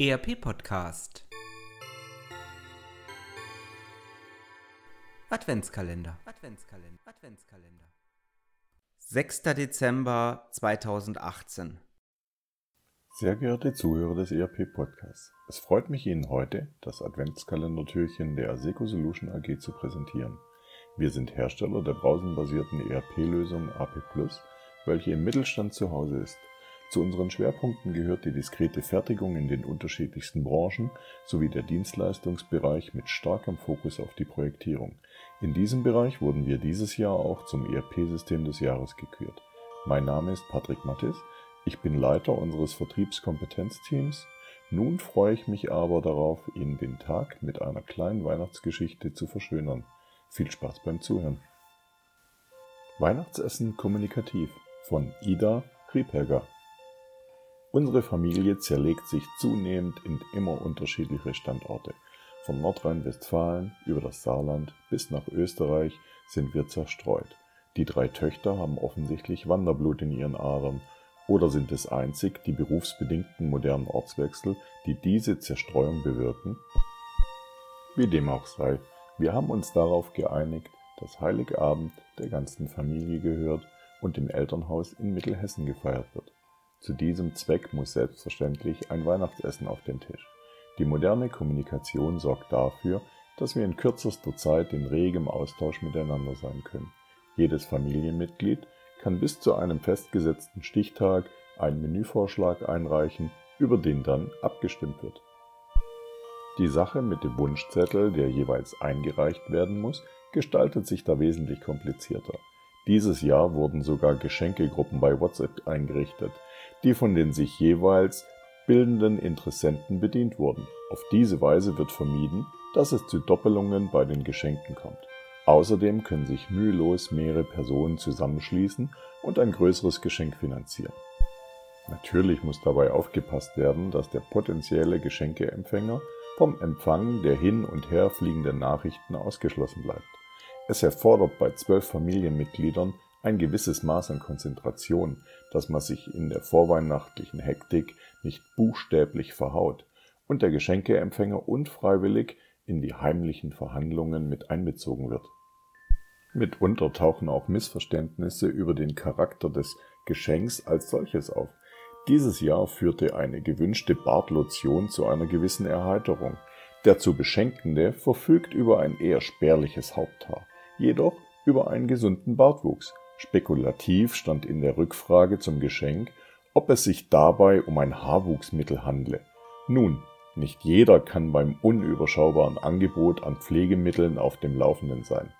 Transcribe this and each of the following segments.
ERP Podcast Adventskalender Adventskalender Adventskalender 6. Dezember 2018 Sehr geehrte Zuhörer des ERP Podcasts, es freut mich Ihnen heute das Adventskalendertürchen der Aseco Solution AG zu präsentieren. Wir sind Hersteller der browsenbasierten ERP-Lösung AP+, welche im Mittelstand zu Hause ist. Zu unseren Schwerpunkten gehört die diskrete Fertigung in den unterschiedlichsten Branchen sowie der Dienstleistungsbereich mit starkem Fokus auf die Projektierung. In diesem Bereich wurden wir dieses Jahr auch zum ERP-System des Jahres gekürt. Mein Name ist Patrick Mattis, ich bin Leiter unseres Vertriebskompetenzteams. Nun freue ich mich aber darauf, Ihnen den Tag mit einer kleinen Weihnachtsgeschichte zu verschönern. Viel Spaß beim Zuhören. Weihnachtsessen kommunikativ von Ida Kriepegger Unsere Familie zerlegt sich zunehmend in immer unterschiedliche Standorte. Von Nordrhein-Westfalen über das Saarland bis nach Österreich sind wir zerstreut. Die drei Töchter haben offensichtlich Wanderblut in ihren Adern oder sind es einzig die berufsbedingten modernen Ortswechsel, die diese Zerstreuung bewirken? Wie dem auch sei, wir haben uns darauf geeinigt, dass Heiligabend der ganzen Familie gehört und im Elternhaus in Mittelhessen gefeiert wird. Zu diesem Zweck muss selbstverständlich ein Weihnachtsessen auf den Tisch. Die moderne Kommunikation sorgt dafür, dass wir in kürzester Zeit in regem Austausch miteinander sein können. Jedes Familienmitglied kann bis zu einem festgesetzten Stichtag einen Menüvorschlag einreichen, über den dann abgestimmt wird. Die Sache mit dem Wunschzettel, der jeweils eingereicht werden muss, gestaltet sich da wesentlich komplizierter. Dieses Jahr wurden sogar Geschenkegruppen bei WhatsApp eingerichtet, die von den sich jeweils bildenden Interessenten bedient wurden. Auf diese Weise wird vermieden, dass es zu Doppelungen bei den Geschenken kommt. Außerdem können sich mühelos mehrere Personen zusammenschließen und ein größeres Geschenk finanzieren. Natürlich muss dabei aufgepasst werden, dass der potenzielle Geschenkeempfänger vom Empfang der hin und her fliegenden Nachrichten ausgeschlossen bleibt. Es erfordert bei zwölf Familienmitgliedern ein gewisses Maß an Konzentration, dass man sich in der vorweihnachtlichen Hektik nicht buchstäblich verhaut und der Geschenkeempfänger unfreiwillig in die heimlichen Verhandlungen mit einbezogen wird. Mitunter tauchen auch Missverständnisse über den Charakter des Geschenks als solches auf. Dieses Jahr führte eine gewünschte Bartlotion zu einer gewissen Erheiterung. Der zu Beschenkende verfügt über ein eher spärliches Haupthaar, jedoch über einen gesunden Bartwuchs. Spekulativ stand in der Rückfrage zum Geschenk, ob es sich dabei um ein Haarwuchsmittel handle. Nun, nicht jeder kann beim unüberschaubaren Angebot an Pflegemitteln auf dem Laufenden sein.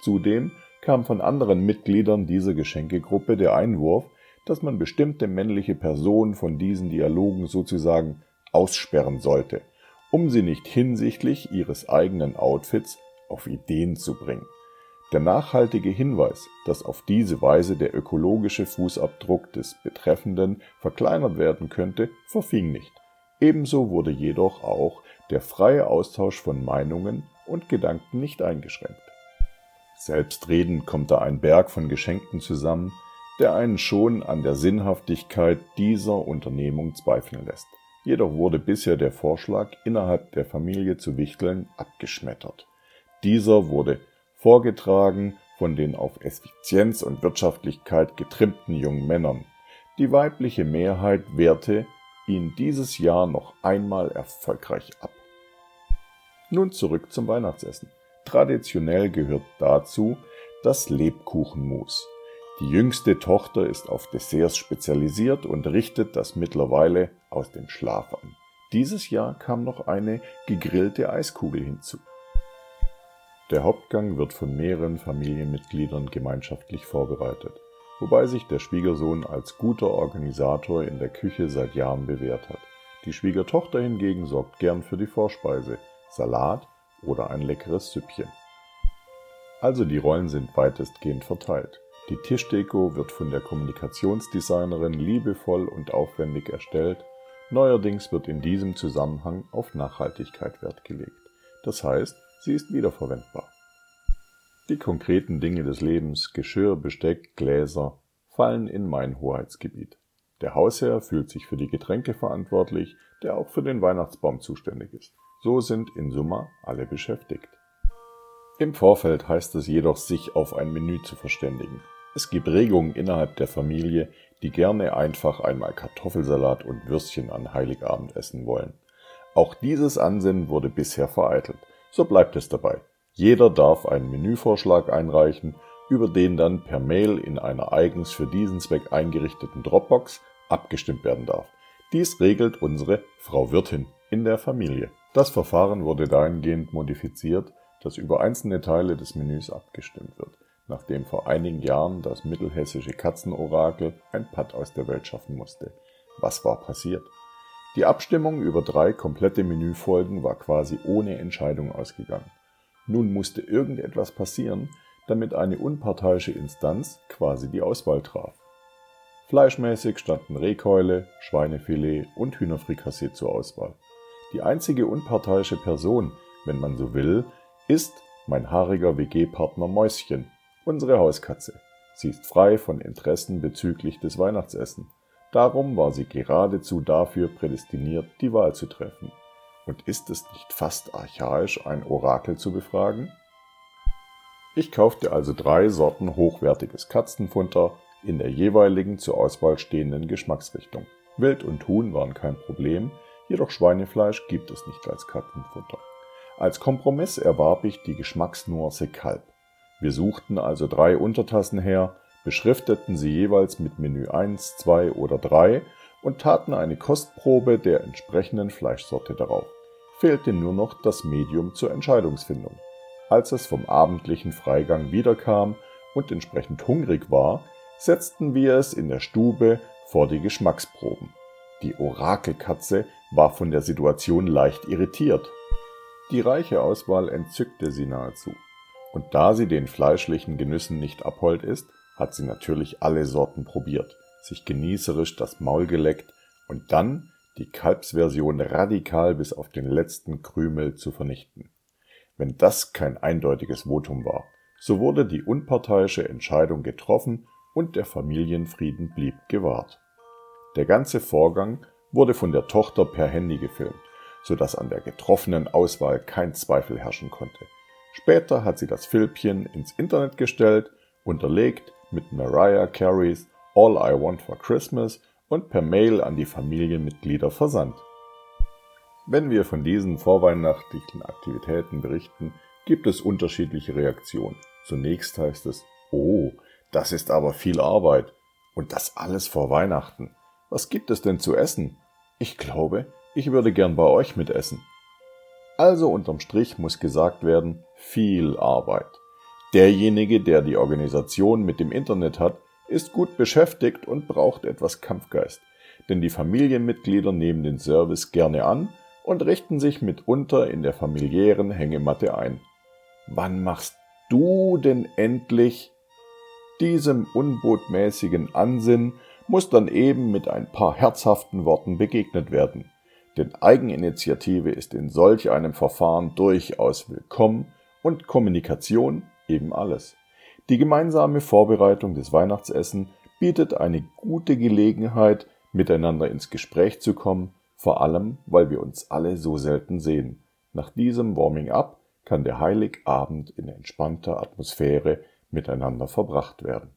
Zudem kam von anderen Mitgliedern dieser Geschenkegruppe der Einwurf, dass man bestimmte männliche Personen von diesen Dialogen sozusagen aussperren sollte, um sie nicht hinsichtlich ihres eigenen Outfits auf Ideen zu bringen. Der nachhaltige Hinweis, dass auf diese Weise der ökologische Fußabdruck des Betreffenden verkleinert werden könnte, verfing nicht. Ebenso wurde jedoch auch der freie Austausch von Meinungen und Gedanken nicht eingeschränkt. Selbstredend kommt da ein Berg von Geschenken zusammen, der einen schon an der Sinnhaftigkeit dieser Unternehmung zweifeln lässt. Jedoch wurde bisher der Vorschlag, innerhalb der Familie zu wichteln, abgeschmettert. Dieser wurde vorgetragen von den auf Effizienz und Wirtschaftlichkeit getrimmten jungen Männern. Die weibliche Mehrheit wehrte ihn dieses Jahr noch einmal erfolgreich ab. Nun zurück zum Weihnachtsessen. Traditionell gehört dazu das Lebkuchenmus. Die jüngste Tochter ist auf Desserts spezialisiert und richtet das mittlerweile aus dem Schlaf an. Dieses Jahr kam noch eine gegrillte Eiskugel hinzu. Der Hauptgang wird von mehreren Familienmitgliedern gemeinschaftlich vorbereitet, wobei sich der Schwiegersohn als guter Organisator in der Küche seit Jahren bewährt hat. Die Schwiegertochter hingegen sorgt gern für die Vorspeise, Salat oder ein leckeres Süppchen. Also die Rollen sind weitestgehend verteilt. Die Tischdeko wird von der Kommunikationsdesignerin liebevoll und aufwendig erstellt. Neuerdings wird in diesem Zusammenhang auf Nachhaltigkeit Wert gelegt. Das heißt, Sie ist wiederverwendbar. Die konkreten Dinge des Lebens, Geschirr, Besteck, Gläser, fallen in mein Hoheitsgebiet. Der Hausherr fühlt sich für die Getränke verantwortlich, der auch für den Weihnachtsbaum zuständig ist. So sind in Summa alle beschäftigt. Im Vorfeld heißt es jedoch, sich auf ein Menü zu verständigen. Es gibt Regungen innerhalb der Familie, die gerne einfach einmal Kartoffelsalat und Würstchen an Heiligabend essen wollen. Auch dieses Ansinnen wurde bisher vereitelt. So bleibt es dabei. Jeder darf einen Menüvorschlag einreichen, über den dann per Mail in einer eigens für diesen Zweck eingerichteten Dropbox abgestimmt werden darf. Dies regelt unsere Frau Wirtin in der Familie. Das Verfahren wurde dahingehend modifiziert, dass über einzelne Teile des Menüs abgestimmt wird, nachdem vor einigen Jahren das mittelhessische Katzenorakel ein Patt aus der Welt schaffen musste. Was war passiert? Die Abstimmung über drei komplette Menüfolgen war quasi ohne Entscheidung ausgegangen. Nun musste irgendetwas passieren, damit eine unparteiische Instanz quasi die Auswahl traf. Fleischmäßig standen Rehkeule, Schweinefilet und Hühnerfrikassee zur Auswahl. Die einzige unparteiische Person, wenn man so will, ist mein haariger WG-Partner Mäuschen, unsere Hauskatze. Sie ist frei von Interessen bezüglich des Weihnachtsessen. Darum war sie geradezu dafür prädestiniert, die Wahl zu treffen. Und ist es nicht fast archaisch, ein Orakel zu befragen? Ich kaufte also drei Sorten hochwertiges Katzenfutter in der jeweiligen zur Auswahl stehenden Geschmacksrichtung. Wild und Huhn waren kein Problem, jedoch Schweinefleisch gibt es nicht als Katzenfutter. Als Kompromiss erwarb ich die Geschmacksnuance Kalb. Wir suchten also drei Untertassen her, beschrifteten sie jeweils mit Menü 1, 2 oder 3 und taten eine Kostprobe der entsprechenden Fleischsorte darauf. Fehlte nur noch das Medium zur Entscheidungsfindung. Als es vom abendlichen Freigang wiederkam und entsprechend hungrig war, setzten wir es in der Stube vor die Geschmacksproben. Die Orakelkatze war von der Situation leicht irritiert. Die reiche Auswahl entzückte sie nahezu. Und da sie den fleischlichen Genüssen nicht abhold ist, hat sie natürlich alle Sorten probiert, sich genießerisch das Maul geleckt und dann die Kalbsversion radikal bis auf den letzten Krümel zu vernichten. Wenn das kein eindeutiges Votum war, so wurde die unparteiische Entscheidung getroffen und der Familienfrieden blieb gewahrt. Der ganze Vorgang wurde von der Tochter per Handy gefilmt so dass an der getroffenen Auswahl kein Zweifel herrschen konnte. Später hat sie das Filmchen ins Internet gestellt, unterlegt mit Mariah Careys All I Want for Christmas und per Mail an die Familienmitglieder versandt. Wenn wir von diesen vorweihnachtlichen Aktivitäten berichten, gibt es unterschiedliche Reaktionen. Zunächst heißt es, oh, das ist aber viel Arbeit. Und das alles vor Weihnachten. Was gibt es denn zu essen? Ich glaube, ich würde gern bei euch mitessen. Also unterm Strich muss gesagt werden, viel Arbeit. Derjenige, der die Organisation mit dem Internet hat, ist gut beschäftigt und braucht etwas Kampfgeist, denn die Familienmitglieder nehmen den Service gerne an und richten sich mitunter in der familiären Hängematte ein. Wann machst du denn endlich? Diesem unbotmäßigen Ansinn muss dann eben mit ein paar herzhaften Worten begegnet werden denn Eigeninitiative ist in solch einem Verfahren durchaus willkommen und Kommunikation eben alles. Die gemeinsame Vorbereitung des Weihnachtsessen bietet eine gute Gelegenheit, miteinander ins Gespräch zu kommen, vor allem, weil wir uns alle so selten sehen. Nach diesem Warming-up kann der Heiligabend in entspannter Atmosphäre miteinander verbracht werden.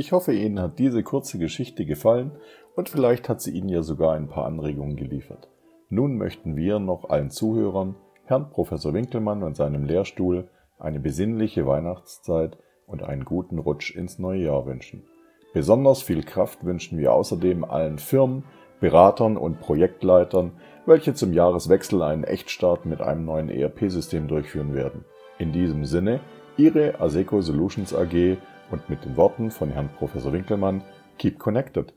Ich hoffe, Ihnen hat diese kurze Geschichte gefallen und vielleicht hat sie Ihnen ja sogar ein paar Anregungen geliefert. Nun möchten wir noch allen Zuhörern, Herrn Professor Winkelmann und seinem Lehrstuhl eine besinnliche Weihnachtszeit und einen guten Rutsch ins neue Jahr wünschen. Besonders viel Kraft wünschen wir außerdem allen Firmen, Beratern und Projektleitern, welche zum Jahreswechsel einen Echtstart mit einem neuen ERP-System durchführen werden. In diesem Sinne, Ihre Aseco Solutions AG und mit den Worten von Herrn Professor Winkelmann Keep Connected.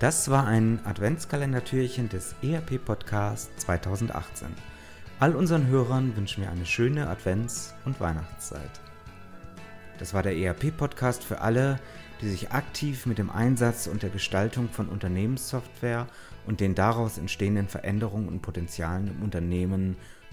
Das war ein Adventskalendertürchen des ERP Podcast 2018. All unseren Hörern wünschen wir eine schöne Advents- und Weihnachtszeit. Das war der ERP Podcast für alle, die sich aktiv mit dem Einsatz und der Gestaltung von Unternehmenssoftware und den daraus entstehenden Veränderungen und Potenzialen im Unternehmen,